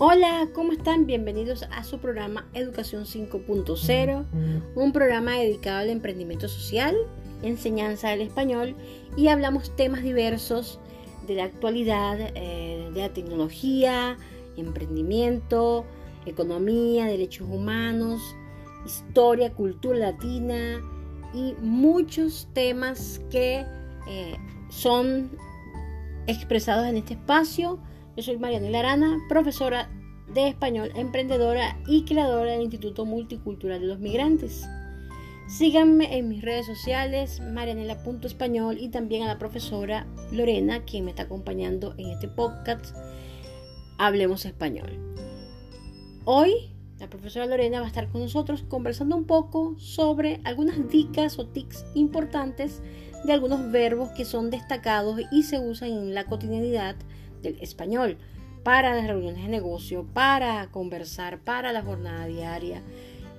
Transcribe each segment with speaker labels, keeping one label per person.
Speaker 1: Hola, ¿cómo están? Bienvenidos a su programa Educación 5.0, un programa dedicado al emprendimiento social, enseñanza del español y hablamos temas diversos de la actualidad, eh, de la tecnología, emprendimiento, economía, derechos humanos, historia, cultura latina y muchos temas que eh, son expresados en este espacio yo soy Marianela Arana, profesora de español, emprendedora y creadora del Instituto Multicultural de los Migrantes. Síganme en mis redes sociales, marianela.español y también a la profesora Lorena, quien me está acompañando en este podcast, Hablemos Español. Hoy la profesora Lorena va a estar con nosotros conversando un poco sobre algunas dicas o tics importantes de algunos verbos que son destacados y se usan en la cotidianidad del español para las reuniones de negocio, para conversar, para la jornada diaria.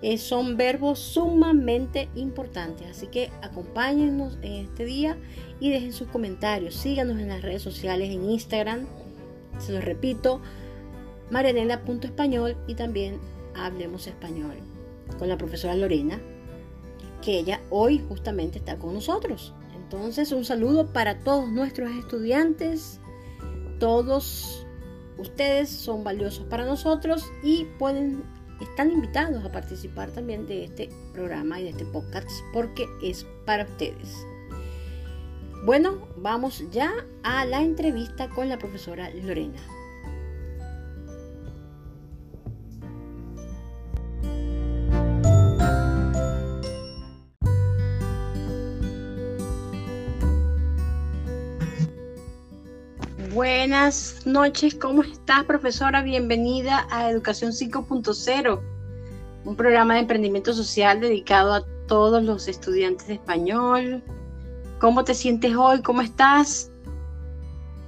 Speaker 1: Eh, son verbos sumamente importantes, así que acompáñennos en este día y dejen sus comentarios. Síganos en las redes sociales, en Instagram, se los repito, marianela.español y también Hablemos Español con la profesora Lorena, que ella hoy justamente está con nosotros. Entonces, un saludo para todos nuestros estudiantes todos ustedes son valiosos para nosotros y pueden están invitados a participar también de este programa y de este podcast porque es para ustedes. Bueno, vamos ya a la entrevista con la profesora Lorena. Buenas noches, ¿cómo estás, profesora? Bienvenida a Educación 5.0, un programa de emprendimiento social dedicado a todos los estudiantes de español. ¿Cómo te sientes hoy? ¿Cómo estás?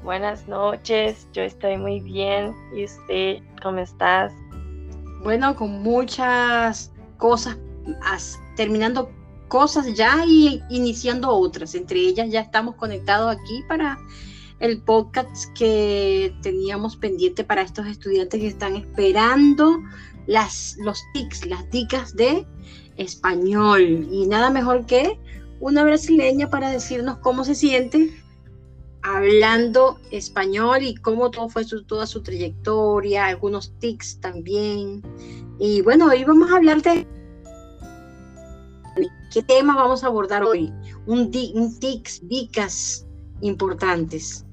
Speaker 2: Buenas noches, yo estoy muy bien. ¿Y usted cómo estás?
Speaker 1: Bueno, con muchas cosas, terminando cosas ya y iniciando otras. Entre ellas ya estamos conectados aquí para el podcast que teníamos pendiente para estos estudiantes que están esperando las, los tics, las dicas de español. Y nada mejor que una brasileña para decirnos cómo se siente hablando español y cómo todo fue su, toda su trayectoria, algunos tics también. Y bueno, hoy vamos a hablar de qué tema vamos a abordar hoy. Un, un tics, dicas importantes.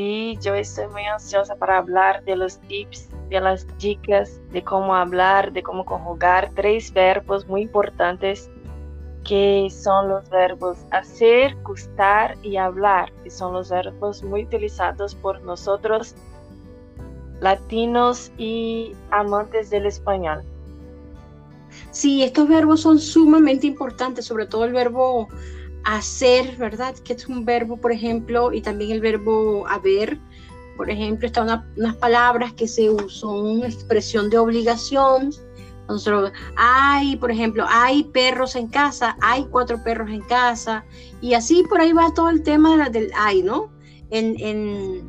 Speaker 2: Sí, yo estoy muy ansiosa para hablar de los tips, de las dicas, de cómo hablar, de cómo conjugar tres verbos muy importantes que son los verbos hacer, gustar y hablar, que son los verbos muy utilizados por nosotros latinos y amantes del español.
Speaker 1: Sí, estos verbos son sumamente importantes, sobre todo el verbo hacer, ¿verdad? Que es un verbo, por ejemplo, y también el verbo haber. Por ejemplo, están unas palabras que se usan, una expresión de obligación. Nosotros, hay, por ejemplo, hay perros en casa, hay cuatro perros en casa, y así por ahí va todo el tema de la, del hay, ¿no? En, en,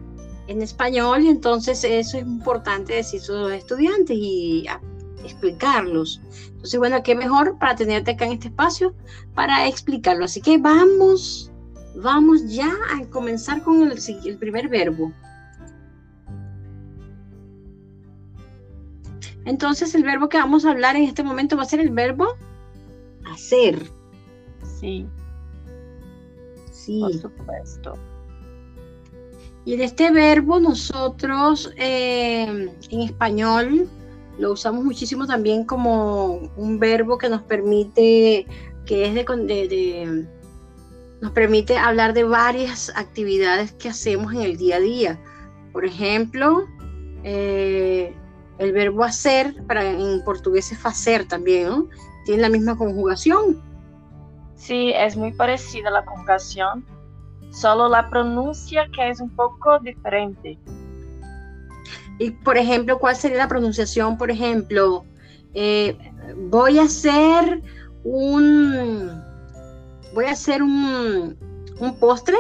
Speaker 1: en español, y entonces eso es importante decir a los estudiantes y explicarlos. Entonces, bueno, qué mejor para tenerte acá en este espacio para explicarlo. Así que vamos, vamos ya a comenzar con el, el primer verbo. Entonces, el verbo que vamos a hablar en este momento va a ser el verbo hacer.
Speaker 2: Sí.
Speaker 1: Sí.
Speaker 2: Por supuesto.
Speaker 1: Y en este verbo nosotros eh, en español lo usamos muchísimo también como un verbo que nos permite, que es de, nos permite hablar de varias actividades que hacemos en el día a día. Por ejemplo, eh, el verbo hacer, para, en portugués es hacer también, ¿no? Tiene la misma conjugación.
Speaker 2: Sí, es muy parecida la conjugación, solo la pronuncia que es un poco diferente.
Speaker 1: Y, por ejemplo, ¿cuál sería la pronunciación? Por ejemplo, eh, voy a hacer un, voy a hacer un, un postre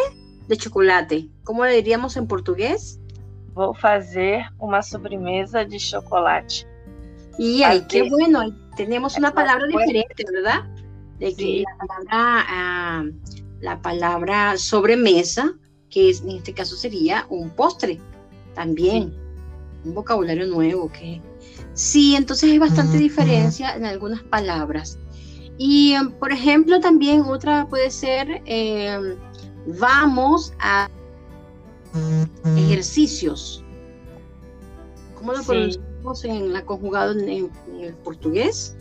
Speaker 1: de chocolate. ¿Cómo le diríamos en portugués?
Speaker 2: vou fazer uma sobremesa de chocolate.
Speaker 1: Y ahí, qué bueno, tenemos una palabra diferente, ¿verdad? De que la palabra, ah, la palabra sobremesa, que es, en este caso sería un postre, también, un vocabulario nuevo que... Sí, entonces hay bastante diferencia en algunas palabras. Y, em, por ejemplo, también otra puede ser, em, vamos a ejercicios. ¿Cómo lo pronunciamos en la conjugado en, el portugués?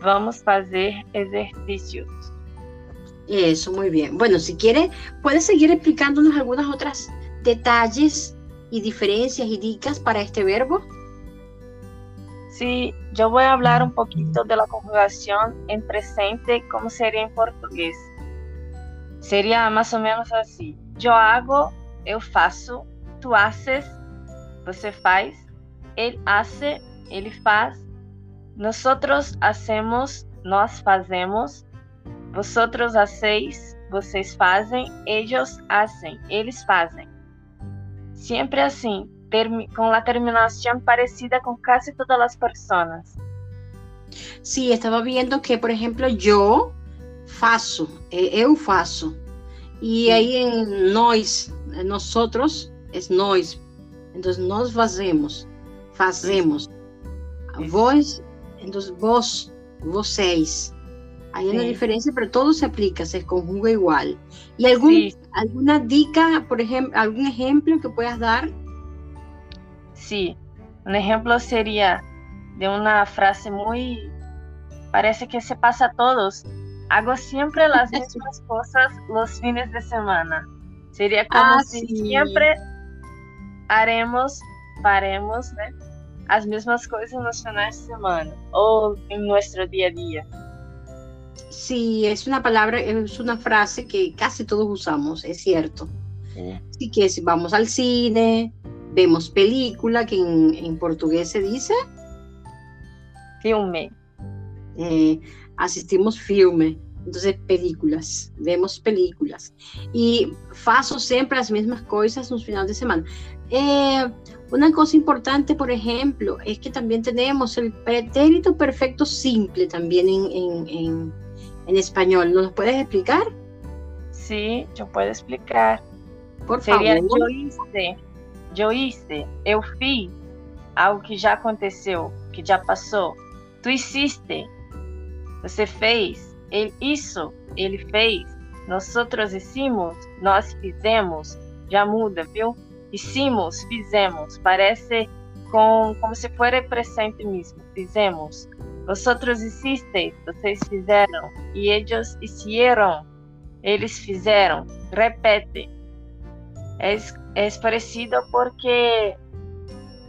Speaker 2: Vamos a hacer ejercicios.
Speaker 1: Eso, muy bien. Bueno, si quiere, puede seguir explicándonos algunas otras detalles y diferencias y dicas para este verbo.
Speaker 2: Sí, yo voy a hablar un poquito de la conjugación en presente, como sería en portugués. Sería más o menos así. Yo hago eu faço, tu haces, você faz, ele hace, ele faz, nosotros hacemos, nós fazemos, vosotros hacéis, vocês fazem, ellos hacen, eles fazem. Sempre assim, com a terminação parecida com quase todas as pessoas.
Speaker 1: Sí, estaba viendo que, por ejemplo, yo faço, eu faço. Y ahí en nós, nosotros es nós. Entonces nos fazemos, fazemos. Vos, entonces vos, vocês. Hay una diferencia, pero todo se aplica, se conjuga igual. ¿Y algún, alguna dica, por ejemplo, algún ejemplo que puedas dar?
Speaker 2: Sí, un ejemplo sería de una frase muy, parece que se pasa a todos, hago siempre las mismas cosas los fines de semana. Sería como ah, si siempre haremos, faremos, las mismas cosas los fines de semana o en nuestro día a día.
Speaker 1: Sí, es una palabra, es una frase que casi todos usamos, es cierto. Así que si vamos al cine, vemos película, que en, portugués se dice.
Speaker 2: Filme.
Speaker 1: Eh, asistimos filme, entonces películas, vemos películas. Y faço siempre las mismas cosas los finales de semana. Eh, una cosa importante, por ejemplo, es que también tenemos el pretérito perfecto simple también en, en, en, español. ¿Nos lo puedes explicar?
Speaker 2: Sí, yo puedo explicar.
Speaker 1: Por
Speaker 2: favor. yo hice, yo hice, eu fiz algo que já aconteceu, que já passou. Tu hiciste, você fez, ele isso, ele fez. Nós outros hicimos, nós fizemos. Já muda, viu? Hicimos, fizemos. Parece com, como se fosse presente mesmo. Fizemos. Vosotros hicisteis, vocês fizeram. E eles hicieron, eles fizeram. Repete. É, é parecido porque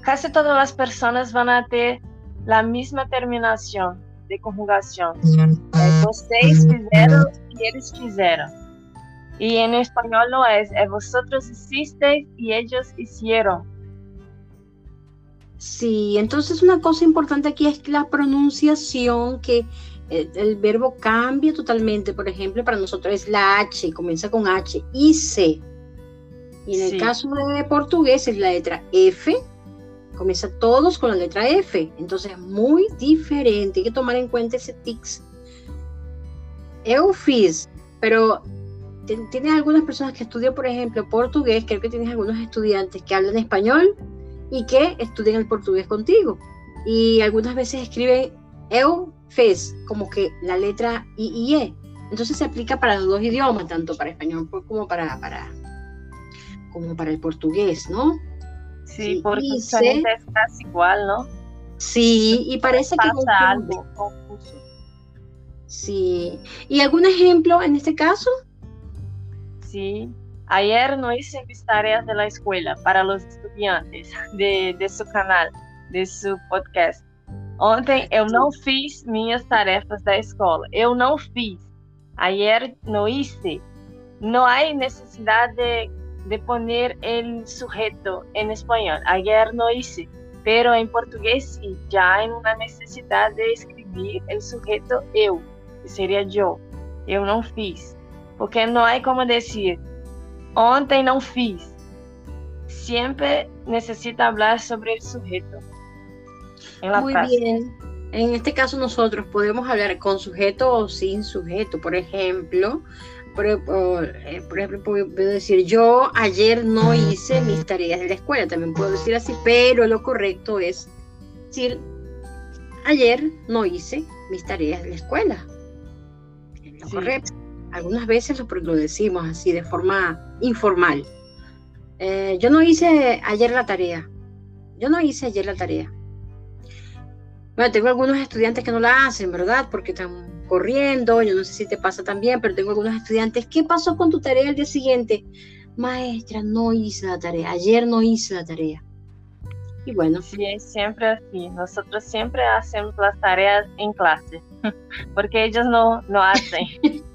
Speaker 2: quase todas as pessoas vão ter a mesma terminação de conjugação. É, vocês fizeram e eles fizeram. E em espanhol não é, é vosotros hicisteis y ellos hicieron.
Speaker 1: Sí, entonces una cosa importante aquí es la pronunciación, que el, el, verbo cambia totalmente. Por ejemplo, para nosotros es la H, comienza con H, hice. Y en el caso de portugués es la letra F, comienza todos con la letra F. Entonces es muy diferente. Hay que tomar en cuenta ese tics. Eu fiz, pero tienes algunas personas que estudian, por ejemplo, portugués. Creo que tienes algunos estudiantes que hablan español y que estudian el portugués contigo. Y algunas veces escriben eu fiz, como que la letra I y E. Entonces se aplica para los dos idiomas, tanto para español como para, para, como para el portugués, ¿no?
Speaker 2: Sí, porque dice, es casi igual, ¿no?
Speaker 1: Sí, y parece
Speaker 2: Pasa
Speaker 1: que
Speaker 2: algo confuso.
Speaker 1: Sí. ¿Y algún ejemplo en este caso?
Speaker 2: Sí. Ayer no hice mis tareas de la escuela para los estudiantes de, de su canal, de su podcast. Ontem eu não fiz minhas tarefas da escola. Eu não fiz. Ayer no hice. No hay necesidad de de poner el sujeto en español. Ayer no hice, pero en portugués sí, ya hay una necesidad de escribir el sujeto eu, que seria yo. Eu não fiz. Porque não há como dizer ontem não fiz. siempre necesita hablar sobre el sujeto.
Speaker 1: Muy bien. En este caso nosotros podemos hablar con sujeto o sin sujeto. Por ejemplo, por, eh, ejemplo, puedo decir, yo ayer no hice mis tareas de la escuela. También puedo decir así, pero lo correcto es decir, ayer no hice mis tareas de la escuela. Es lo correcto. Algunas veces lo, lo, decimos así de forma informal. Eh, yo no hice ayer la tarea. Yo no hice ayer la tarea. Bueno, tengo algunos estudiantes que no la hacen, ¿verdad? Porque están corriendo, yo no sé si te pasa también, pero tengo algunos estudiantes, ¿qué pasó con tu tarea el día siguiente? Maestra, no hice la tarea, ayer no hice la tarea. Y bueno.
Speaker 2: Sí, es siempre así. Nosotros siempre hacemos las tareas en clase, porque ellos no, no hacen.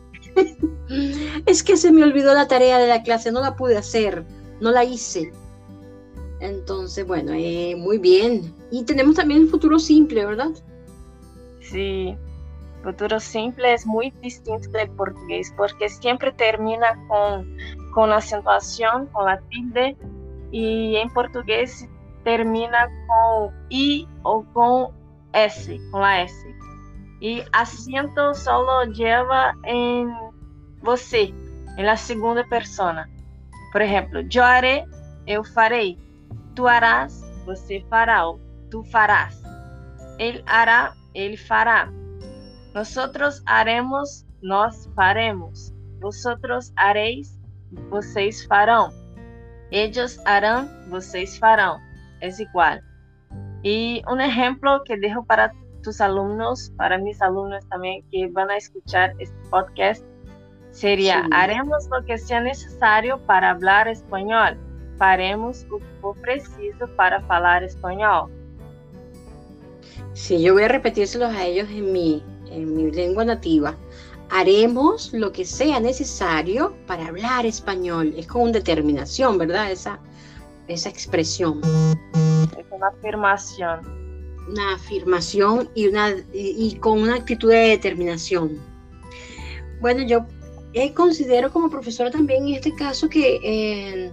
Speaker 1: es que se me olvidó la tarea de la clase, no la pude hacer, no la hice. Entonces, bueno, eh, muy bien. Y tenemos también el futuro simple, ¿verdad?
Speaker 2: Sí, futuro simple es muy distinto del portugués porque siempre termina con, con la acentuación, con la tilde, y en portugués termina con I o con S, con la S. Y acento solo lleva en você, en la segunda persona. Por ejemplo, yo haré, eu farei. Tu harás, você fará, tu farás. Ele hará, ele fará. Nosotros haremos, nós faremos. Vosotros haréis, vocês farão. Ellos harán, vocês farão. É igual. E um exemplo que dejo para tus alumnos, para mis alumnos também que vão a escuchar este podcast, seria: haremos lo que sea necesario para hablar espanhol faremos o preciso para falar espanhol.
Speaker 1: Sí, yo voy a repetírselos a ellos en mi, en mi lengua nativa. Haremos lo que sea necesario para hablar español. Es con determinación, ¿verdad? Esa, esa expresión.
Speaker 2: Es una afirmación.
Speaker 1: Una afirmación y, una, y, con una actitud de determinación. Bueno, yo eh, considero como profesora también en este caso que eh,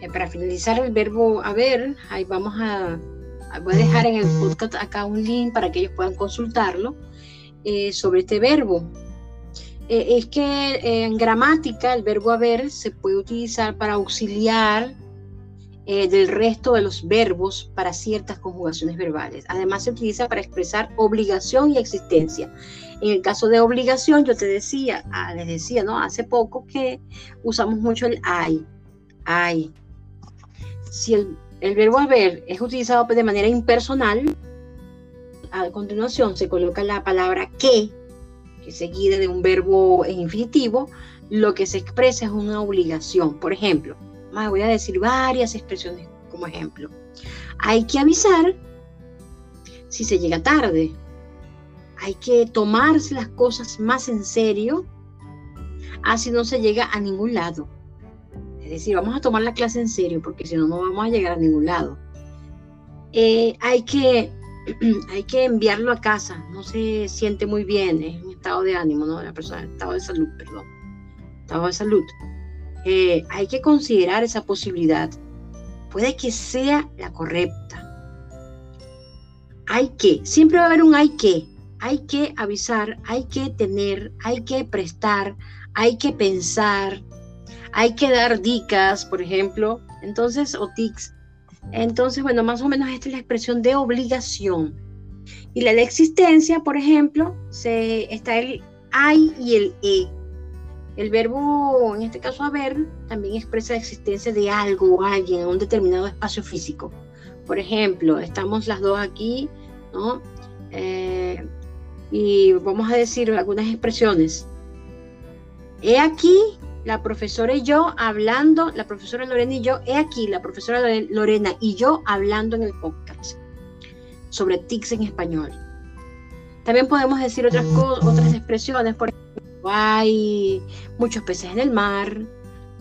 Speaker 1: eh, para finalizar el verbo haber, ahí vamos a, voy a dejar en el podcast acá un link para que ellos puedan consultarlo sobre este verbo. Es que en gramática el verbo haber se puede utilizar para auxiliar del resto de los verbos para ciertas conjugaciones verbales. Además se utiliza para expresar obligación y existencia. En el caso de obligación, yo te decía, ah, les decía, ¿no? Hace poco que usamos mucho el hay. Hay, si el, verbo haber es utilizado de manera impersonal, a continuación se coloca la palabra que, que seguida de un verbo en infinitivo, lo que se expresa es una obligación. Por ejemplo, voy a decir varias expresiones como ejemplo. Hay que avisar si se llega tarde. Hay que tomarse las cosas más en serio, así no se llega a ningún lado. Es decir, vamos a tomar la clase en serio porque si no, no vamos a llegar a ningún lado. Eh, hay, que, hay que enviarlo a casa, no se siente muy bien, es un estado de ánimo, ¿no? La persona, estado de salud, perdón. Estado de salud. Eh, hay que considerar esa posibilidad. Puede que sea la correcta. Hay que, siempre va a haber un hay que. Hay que avisar, hay que tener, hay que prestar, hay que pensar, hay que dar dicas, por ejemplo, entonces, o tics. Entonces, bueno, más o menos esta es la expresión de obligación. Y la de existencia, por ejemplo, se, está el hay y el e. El verbo, en este caso haber, también expresa la existencia de algo o alguien en un determinado espacio físico. Por ejemplo, estamos las dos aquí, ¿no? Eh, y vamos a decir algunas expresiones. He aquí la profesora y yo hablando, la profesora Lorena y yo, he aquí, la profesora Lorena y yo hablando en el podcast sobre tics en español. También podemos decir otras cosas, otras expresiones, por ejemplo, hay muchos peces en el mar,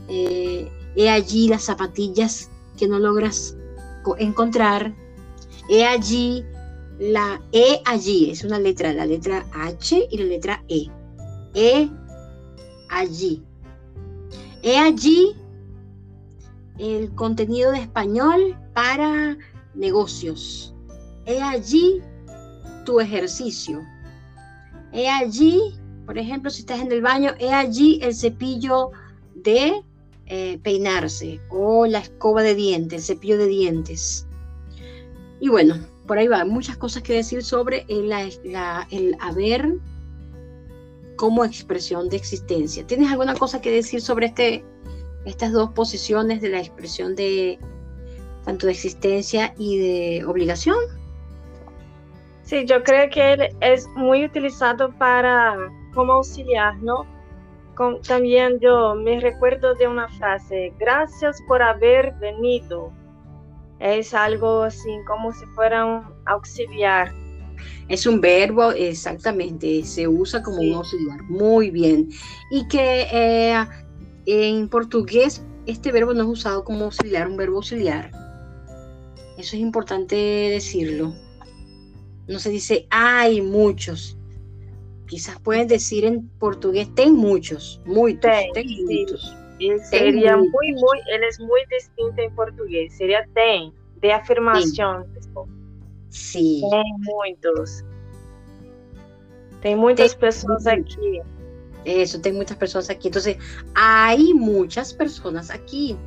Speaker 1: eh, he allí las zapatillas que no logras encontrar, he allí la E allí, es una letra, la letra H y la letra E. E allí. He allí el contenido de español para negocios. He allí tu ejercicio. He allí, por ejemplo, si estás en el baño, he allí el cepillo de eh, peinarse o la escoba de dientes, el cepillo de dientes. Y bueno, por ahí va, muchas cosas que decir sobre el, haber como expresión de existencia. ¿Tienes alguna cosa que decir sobre este, estas dos posiciones de la expresión de tanto de existencia y de obligación?
Speaker 2: Sí, yo creo que es muy utilizado para como auxiliar, ¿no? también yo me recuerdo de una frase, gracias por haber venido. Es algo así como si fuera un auxiliar.
Speaker 1: Es un verbo, exactamente, se usa como un auxiliar. Muy bien. Y que eh, en portugués este verbo no es usado como auxiliar, un verbo auxiliar. Eso es importante decirlo. No se dice hay muchos, quizás pueden decir en portugués, ten muchos, muchos, ten, muchos.
Speaker 2: sería muy, muy, él es muy distinto en portugués, sería ten, de afirmación.
Speaker 1: Sí.
Speaker 2: Tem muchos. Tem muchas personas aquí.
Speaker 1: Eso, tem muchas personas aquí. Entonces, hay muchas personas aquí.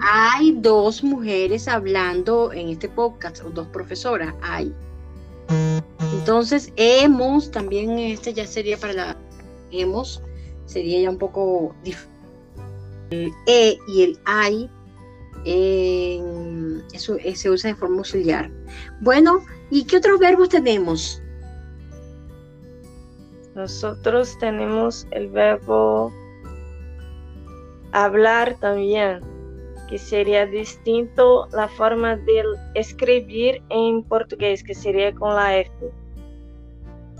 Speaker 1: Hay dos mujeres hablando en este podcast, o dos profesoras, hay. Entonces, hemos, también este ya sería para la, hemos, sería ya un poco El e y el ay eso, eh, se usa de forma auxiliar. Bueno, ¿y qué otros verbos tenemos?
Speaker 2: Nosotros tenemos el verbo hablar también que sería distinto la forma de escribir en portugués, que sería con la F,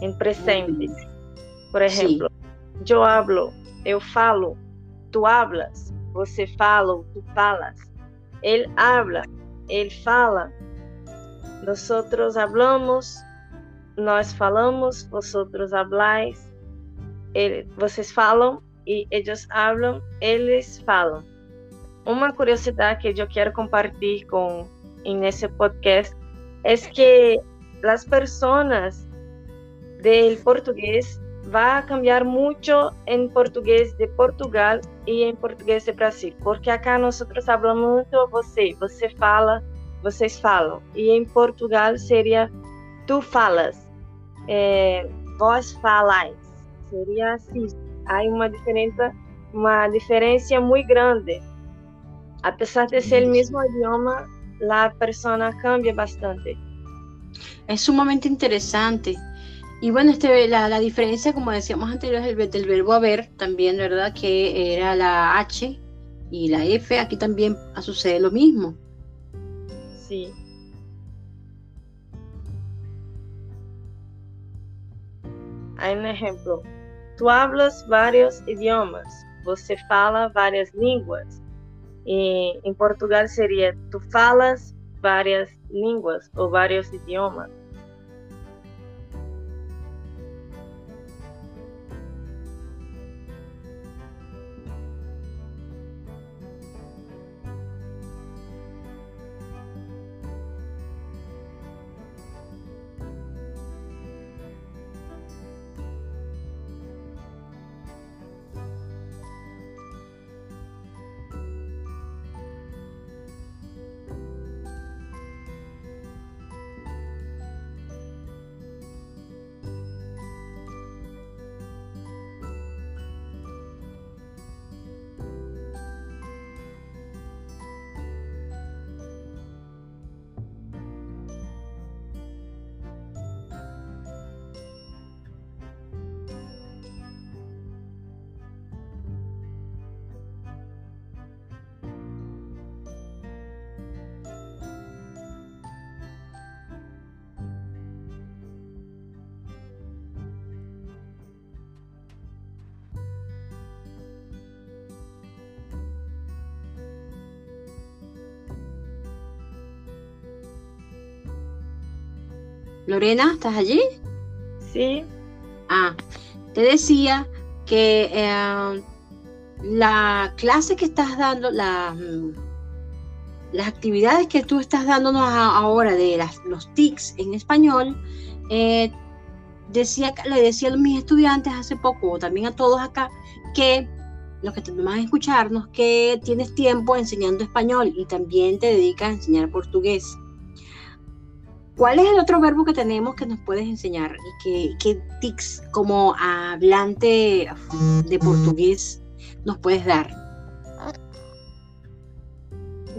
Speaker 2: en presente. Por ejemplo, yo hablo, eu falo, tú hablas, você fala, tú falas. Él habla, él fala. Nosotros hablamos, nós falamos, vosotros habláis, ele, vocês falam e eles hablam, eles falam. Uma curiosidade que eu quero compartilhar com nesse podcast é que as pessoas do português vão cambiar muito em português de Portugal e em português de Brasil, porque acá nós falamos muito você, você fala, vocês falam, e em Portugal seria tu falas, é, vós falais, seria assim. Há uma diferença, uma diferença muito grande a pesar de ser el mismo idioma, la persona cambia bastante.
Speaker 1: Es sumamente interesante. Y bueno, este, la, la diferencia, como decíamos anteriormente, del, del, verbo haber, también, ¿verdad? Que era la H y la F, aquí también sucede lo mismo.
Speaker 2: Sí. Hay un ejemplo. Tú hablas varios idiomas, você fala várias línguas. E em Portugal seria tu falas várias línguas ou vários idiomas.
Speaker 1: Lorena, ¿estás allí?
Speaker 2: Sí.
Speaker 1: Ah, te decía que eh, la clase que estás dando, la, mm, las actividades que tú estás dándonos ahora de las, los TICs en español, eh, decía, le decía a mis estudiantes hace poco, o también a todos acá, que los que te van a escucharnos, que tienes tiempo enseñando español y también te dedicas a enseñar portugués. ¿Cuál es el otro verbo que tenemos que nos puedes enseñar? ¿Y qué, tics como hablante de portugués nos puedes dar?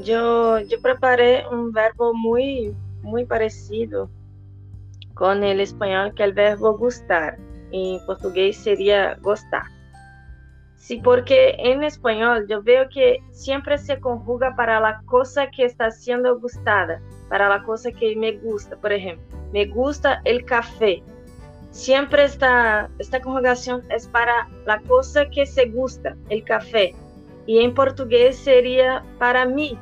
Speaker 2: Yo, yo preparé un verbo muy, muy parecido con el español, que el verbo gustar. En portugués sería gostar. Sí, porque en español yo veo que siempre se conjuga para la cosa que está siendo gustada para la cosa que me gusta. Por ejemplo, me gusta el café. Siempre esta, esta conjugación es para la cosa que se gusta, el café. Y en portugués sería para mí,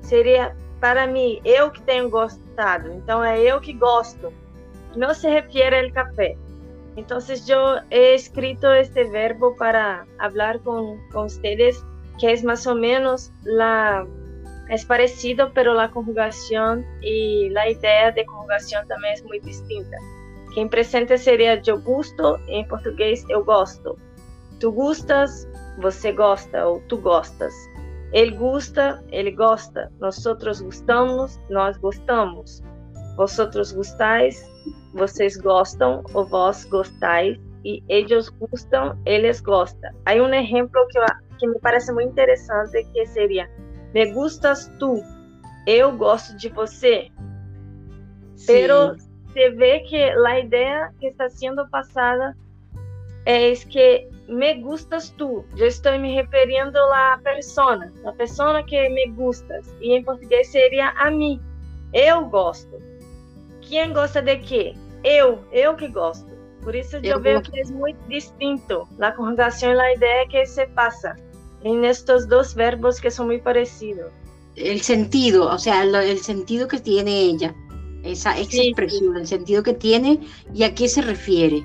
Speaker 2: sería para mí, eu que tenho gostado. Então é eu que gosto. No se refiere al café. Entonces yo he escrito este verbo para hablar con, con ustedes, que es más o menos la, es parecido, pero la conjugación y la idea de conjugación también es muy distinta. Que en presente sería yo gusto, en portugués eu gosto. Tu gustas, você gosta ou tu gostas. Ele gusta, ele gosta. Nosotros gustamos, nós gostamos. Vosotros gustais, vocês gostam ou vós gostais. E eles gustam, eles gostam. Hay um exemplo que, que me parece muito interessante que seria me gustas tu, eu gosto de você. Sim. Pero se vê que a ideia que está sendo passada é que me gustas tu. Eu estou me referindo à persona, a persona que me gustas. E em português seria a mim. Eu gosto. Quem gosta de quê? Eu, eu que gosto. Por isso eu, eu vejo que é muito distinto a conjugação e a ideia que se passa en estos dos verbos que son muy parecidos.
Speaker 1: El sentido, o sea, el sentido que tiene ella, esa, expresión, el sentido que tiene y a qué se refiere.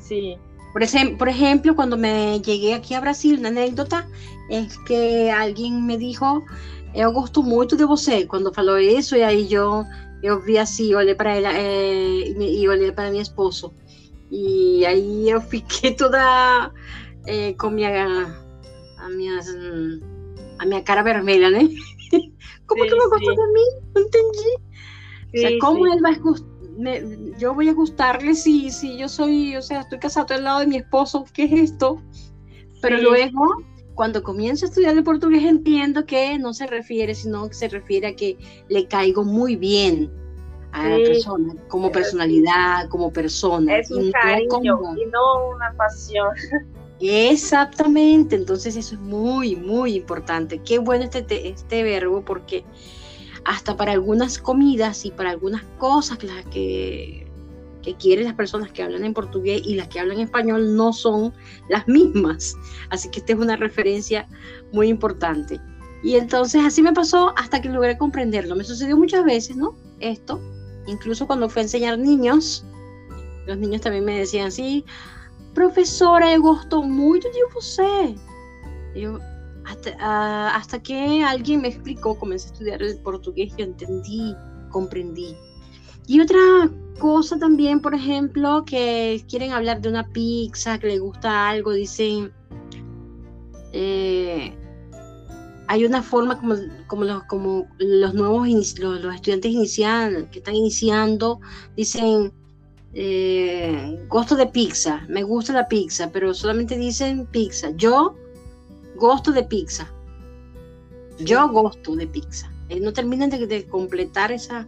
Speaker 2: Sí.
Speaker 1: Por, ese, por ejemplo, cuando me llegué aquí a Brasil, una anécdota es que alguien me dijo, yo gosto mucho de você, cuando faló eso, y ahí yo, yo vi así, olé para él eh, y, olé para mi esposo. Y ahí yo fiqué toda eh, con mi a minhas, a minha cara vermelha, né? Como sí, tú me gustas sí. de mí? No entendí. Sí, o sea, ¿cómo él va a me, yo voy a gustarle si, si yo soy, o sea, estoy casado al lado de mi esposo, ¿qué es esto? Pero luego, cuando comienzo a estudiar el portugués, entiendo que no se refiere, sino que se refiere a que le caigo muy bien a la persona, como personalidad, como persona.
Speaker 2: Es un y cariño no como... y no una pasión.
Speaker 1: Exactamente, entonces eso es muy, muy importante. Qué bueno este, este verbo porque hasta para algunas comidas y para algunas cosas las que, que quieren las personas que hablan en portugués y las que hablan español no son las mismas. Así que esta es una referencia muy importante. Y entonces así me pasó hasta que logré comprenderlo. Me sucedió muchas veces, ¿no? Esto, incluso cuando fue a enseñar niños, los niños también me decían, sí, professora, eu gosto muito de você. Eu, hasta, uh, hasta que alguien me explicó, comencé a estudiar el portugués, yo entendí, comprendí. Y otra cosa también, por ejemplo, que quieren hablar de una pizza, que les gusta algo, dicen, eh, hay una forma como, como, los, como los nuevos los, los estudiantes inicial, que están iniciando, dicen, eh, gusto de pizza, me gusta la pizza, pero solamente dicen pizza. Yo gusto de pizza. Yo gusto de pizza. Eh, no terminan de, completar esa,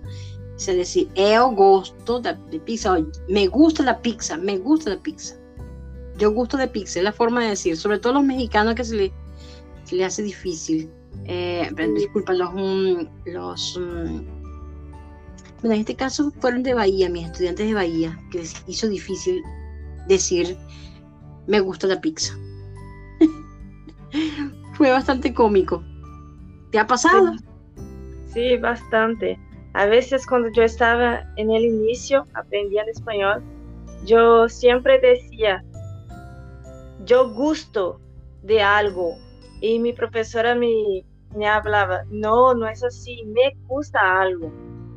Speaker 1: es decir, yo gusto de, pizza. me gusta la pizza, me gusta la pizza. Yo gusto de pizza, es la forma de decir, sobre todo los mexicanos que se le, le hace difícil. Eh, disculpa, los, mm, los mm, bueno, en este caso fueron de Bahía, mis estudiantes de Bahía, que les hizo difícil decir, me gusta la pizza. Fue bastante cómico. ¿Te ha pasado?
Speaker 2: Sí. bastante. A veces cuando yo estaba en el inicio aprendiendo español, yo siempre decía, yo gusto, de algo y mi profesora me, me hablaba, no, no es así, me gusta algo,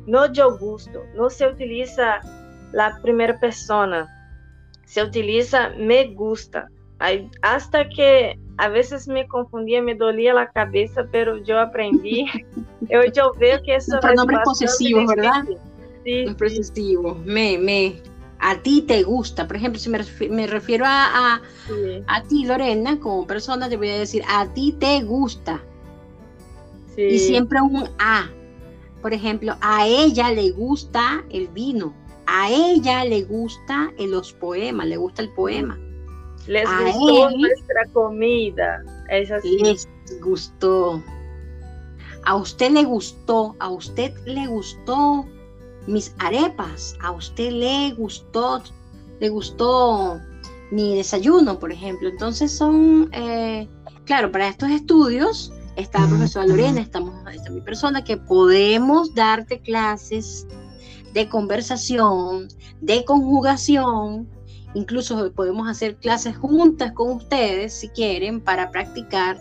Speaker 2: no yo gusto, no se utiliza la primera persona, se utiliza me gusta. Hasta que a veces me confundía, me dolía la cabeza, pero yo aprendí. yo, yo veo que eso
Speaker 1: es. nombres posesivos, ¿verdad? Sí. posesivos. Me, me. A ti te gusta. Por ejemplo, si me, refiero a, a, ti, Lorena, como persona, te voy a decir, a ti te gusta. Y siempre un a. Por ejemplo, a ella le gusta el vino. A ella le gusta los poemas, le gusta el poema.
Speaker 2: Les gustó nuestra comida. Es así.
Speaker 1: Les gustó. A usted le gustó, a usted le gustó mis arepas, a usted le gustó, le gustó mi desayuno, por ejemplo. Entonces son, eh, claro, para estos estudios está la profesora Lorena, estamos, está mi persona, que podemos darte clases de conversación, de conjugación, Incluso podemos hacer clases juntas con ustedes si quieren para practicar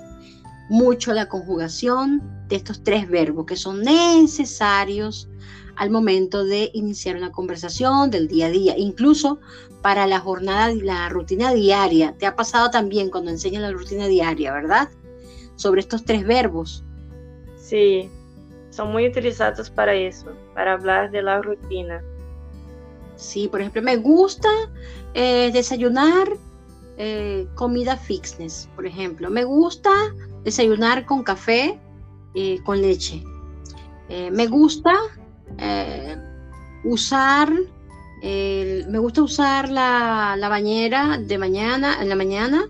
Speaker 1: mucho la conjugación de estos tres verbos que son necesarios al momento de iniciar una conversación del día a día, incluso para la jornada, la rutina diaria. Te ha pasado también cuando enseñas la rutina diaria, ¿verdad? Sobre estos tres verbos.
Speaker 2: Sí, son muy utilizados para eso, para hablar de la rutina.
Speaker 1: Sí, por ejemplo, me gusta eh, desayunar eh, comida fitness, por ejemplo. Me gusta desayunar con café, eh, con leche. me gusta usar, me gusta usar la, bañera de mañana, en la mañana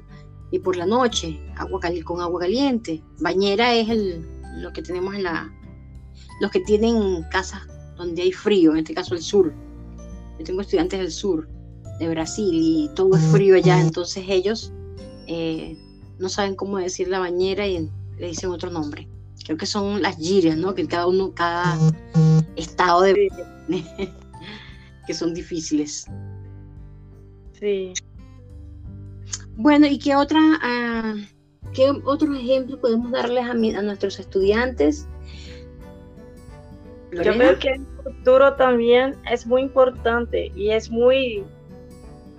Speaker 1: y por la noche, agua con agua caliente. Bañera es el, lo que tenemos en la, los que tienen casas donde hay frío, en este caso el sur. Yo tengo estudiantes del sur de Brasil y todo es frío allá, entonces ellos eh, no saben cómo decir la bañera y le dicen otro nombre. Creo que son las girias, ¿no? Que cada uno, cada estado de... que son difíciles.
Speaker 2: Sí.
Speaker 1: Bueno, ¿y qué otra, uh, qué otros ejemplos podemos darles a, a nuestros estudiantes?
Speaker 2: Yo creo que el futuro también es muy importante y es muy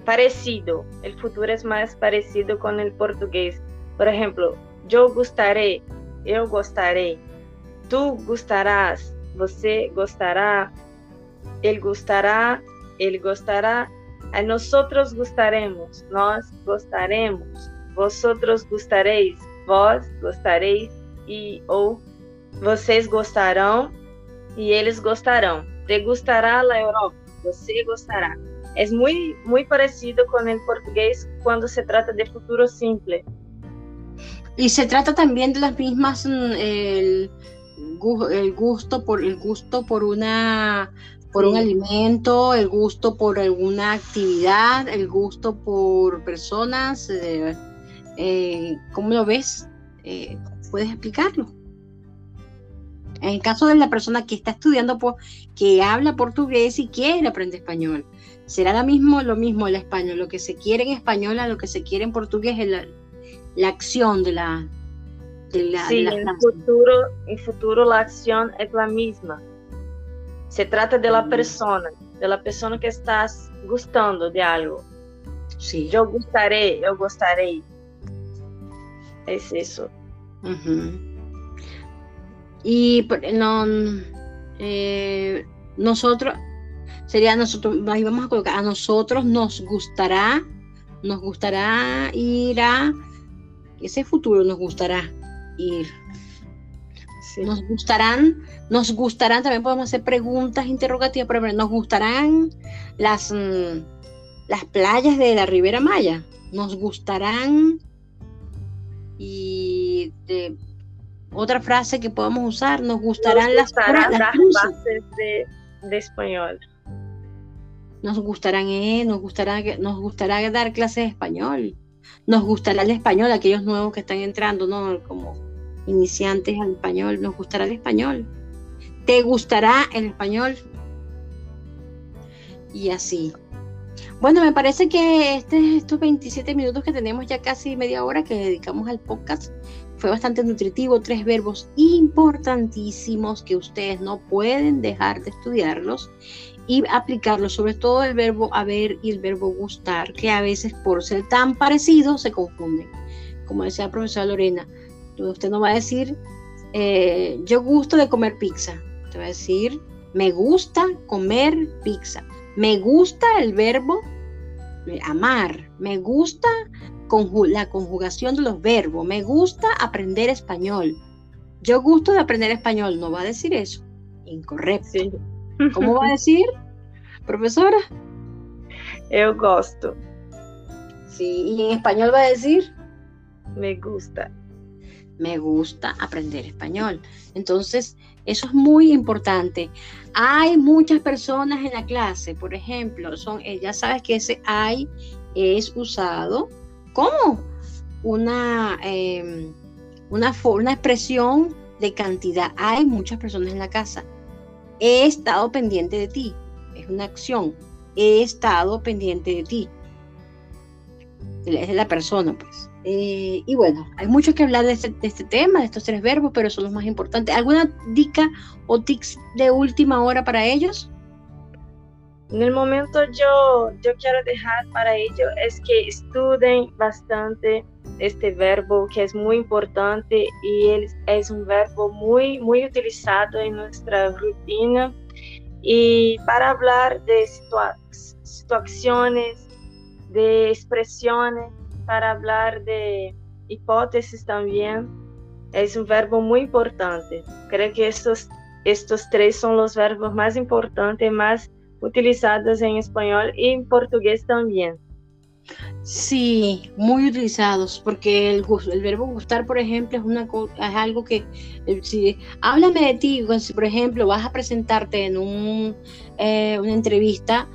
Speaker 2: parecido. El futuro es más parecido con el portugués. Por ejemplo, yo gustaré, yo gustaré, tú gustarás, você gustará, él gustará, él gustará, a nosotros gustaremos, nós gustaremos, vosotros gustaréis, vós gostareis e ou vocês gostarão e eles gostarão. Te gustará a Europa, você gostará. Es muy, muy parecido con el portugués cuando se trata de futuro simple.
Speaker 1: Y se trata también de las mismas, mm, el, gusto por el gusto por una por un alimento, el gusto por alguna actividad, el gusto por personas. Eh, eh, ¿Cómo lo ves? Eh, ¿Puedes explicarlo? En el caso de la persona que está estudiando, que habla portugués y quiere aprender español, será lo mismo, lo mismo el español. Lo que se quiere en español a lo que se quiere en portugués es la, acción de la.
Speaker 2: sí, en el futuro, en futuro la acción es la misma. Se trata de la mm. persona, de la persona que estás gustando de algo.
Speaker 1: Sí.
Speaker 2: Yo gustaré, yo gustaré. Es eso.
Speaker 1: Y no, eh, nosotros, sería nosotros, ahí vamos a colocar, a nosotros nos gustará, nos gustará ir a, ese futuro nos gustará ir. Nos gustarán, nos gustarán, también podemos hacer preguntas interrogativas, pero nos gustarán las, mm, las playas de la Ribera Maya, nos gustarán y de, otra frase que podamos usar, nos gustarán, las,
Speaker 2: frases de, español.
Speaker 1: Nos gustarán, eh, nos gustará, nos gustará dar clases de español. Nos gustará el español, aquellos nuevos que están entrando, ¿no? Como iniciantes al español, nos gustará el español. ¿Te gustará el español? Y así. Bueno, me parece que este, estos 27 minutos que tenemos ya casi media hora que dedicamos al podcast fue bastante nutritivo, tres verbos importantísimos que ustedes no pueden dejar de estudiarlos y aplicarlos, sobre todo el verbo haber y el verbo gustar, que a veces por ser tan parecidos se confunden. Como decía la profesora Lorena, usted no va a decir eh, yo gusto de comer pizza, usted va a decir me gusta comer pizza. Me gusta el verbo amar, me gusta la conjugación de los verbos, me gusta aprender español. Yo gusto de aprender español, no va a decir eso. Incorrecto. ¿Cómo va a decir, profesora?
Speaker 2: Yo gosto.
Speaker 1: Sí, y en español va a decir
Speaker 2: me gusta.
Speaker 1: Me gusta aprender español. Entonces, eso es muy importante. Hay muchas personas en la clase, por ejemplo, son, eh, ya sabes que ese hay es usado como una, em, una, una expresión de cantidad. Hay muchas personas en la casa. He estado pendiente de ti. Es una acción. He estado pendiente de ti. Es de la persona, pues. Eh, y bueno, hay mucho que hablar este, de este, tema, de estos tres verbos, pero son los más importantes. ¿Alguna dica o tics de última hora para ellos?
Speaker 2: En el momento yo, yo quiero dejar para ellos es que estudien bastante este verbo que es muy importante y es un verbo muy, muy utilizado en nuestra rutina y para hablar de situaciones, de expresiones para hablar de hipótesis también. Es un verbo muy importante. Creo que estos, estos tres son los verbos más importantes, más utilizados en español y en portugués también.
Speaker 1: Sí, muy utilizados, porque el, el verbo gustar, por ejemplo, es, una, es algo que, eh, si, háblame de ti, si por ejemplo vas a presentarte en un, eh, una entrevista,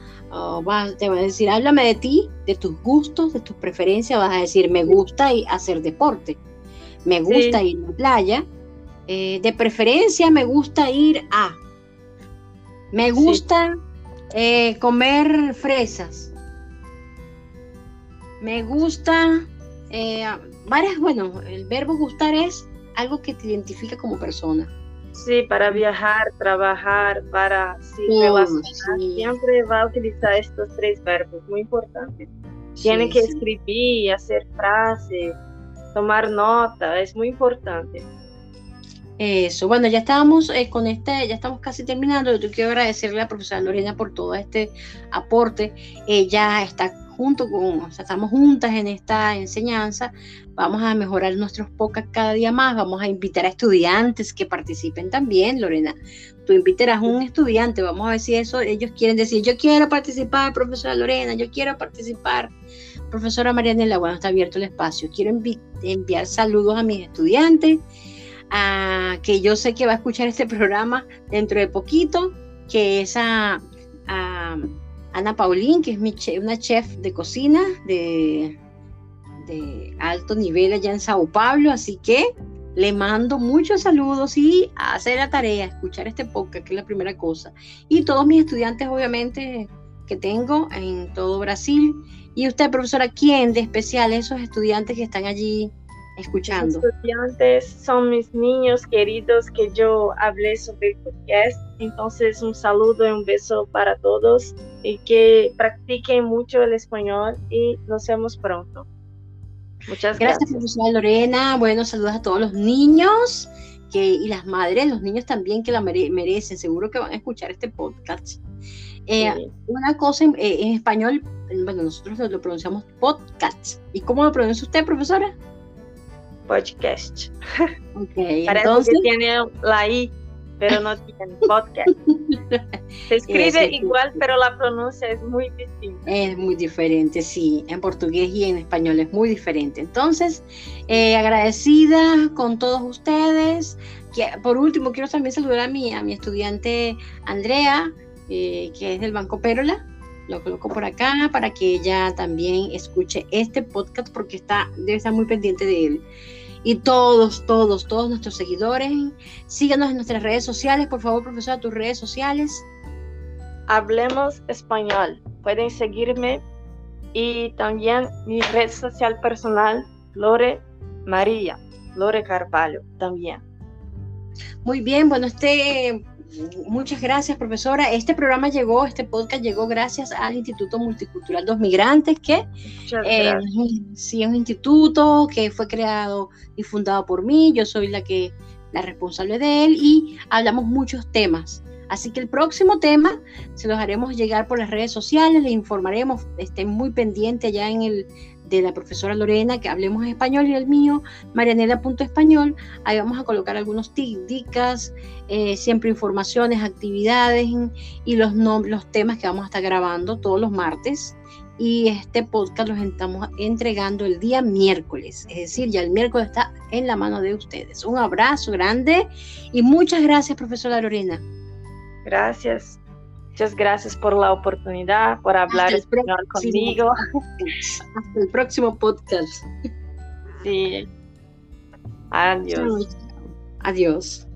Speaker 1: te va a decir, háblame de ti, de tus gustos, de tus preferencias, vas a decir, me gusta hacer deporte, me gusta ir a la playa, eh, de preferencia me gusta ir a, me gusta eh, comer fresas, me gusta, eh, varias, bueno, el verbo gustar es algo que te identifica como persona.
Speaker 2: Sí, para viajar, trabajar, para sí, siempre va a utilizar estos tres verbos, muy importantes. Tiene que escribir, hacer frases, tomar nota, es muy importante.
Speaker 1: Eso, bueno, ya estábamos eh, con este, ya estamos casi terminando. Yo quiero agradecerle a la profesora Lorena por todo este aporte. Ella está junto con, o sea, estamos juntas en esta enseñanza, vamos a mejorar nuestros podcasts cada día más, vamos a invitar a estudiantes que participen también, Lorena. Tú invitarás a un estudiante, vamos a ver si eso ellos quieren decir, yo quiero participar, profesora Lorena, yo quiero participar. Profesora Marianela, bueno, está abierto el espacio. Quiero enviar saludos a mis estudiantes, a, que yo sé que va a escuchar este programa dentro de poquito, que es a Ana Paulín, que es una chef de cocina de, alto nivel allá en Sao Paulo, así que le mando muchos saludos y hacer la tarea, escuchar este podcast, que es la primera cosa. Y todos mis estudiantes, obviamente, que tengo en todo Brasil. Y usted, profesora, ¿quién de especial esos estudiantes que están allí escuchando.
Speaker 2: Los estudiantes son mis niños queridos que yo hablé sobre el podcast. Entonces, un saludo y un beso para todos y que practiquen mucho el español y nos vemos pronto. Muchas gracias. Gracias,
Speaker 1: profesora Lorena. Bueno, saludos a todos los niños que, y las madres, los niños también que la merecen. Seguro que van a escuchar este podcast. Eh, una cosa en, eh, en, español, bueno, nosotros lo, pronunciamos podcast. ¿Y cómo lo pronuncia usted, profesora?
Speaker 2: Podcast. Okay, Parece entonces... que tiene la I, pero no tiene podcast. Se escribe igual, pero la pronuncia es muy distinta.
Speaker 1: Es muy diferente, sí. En portugués y en español es muy diferente. Entonces, eh, agradecida con todos ustedes. Por último, quiero también saludar a mi, a mi estudiante Andrea, eh, que es del Banco Pérola lo coloco por acá para que ella también escuche este podcast porque está, debe estar muy pendiente de él y todos, todos, todos nuestros seguidores. Síganos en nuestras redes sociales, por favor, profesora, tus redes sociales.
Speaker 2: Hablemos Español. Pueden seguirme y también mi red social personal, Lore María, Lore Carvalho, también.
Speaker 1: Muy bien, bueno, este Muchas gracias, profesora. Este programa llegó, este podcast llegó gracias al Instituto Multicultural Dos Migrantes, que eh, sí es un instituto que fue creado y fundado por mí. Yo soy la que la responsable de él y hablamos muchos temas. Así que el próximo tema se los haremos llegar por las redes sociales, les informaremos, estén muy pendientes ya en el de la profesora Lorena, que hablemos español, y el mío, marianela.español. Ahí vamos a colocar algunos dicas, eh, siempre informaciones, actividades y los, los temas que vamos a estar grabando todos los martes. Y este podcast los estamos entregando el día miércoles, es decir, ya el miércoles está en la mano de ustedes. Un abrazo grande y muchas gracias, profesora Lorena.
Speaker 2: Gracias. Muchas gracias por la oportunidad, por hablar español conmigo.
Speaker 1: Hasta el próximo podcast.
Speaker 2: Sí. Adiós.
Speaker 1: Adiós.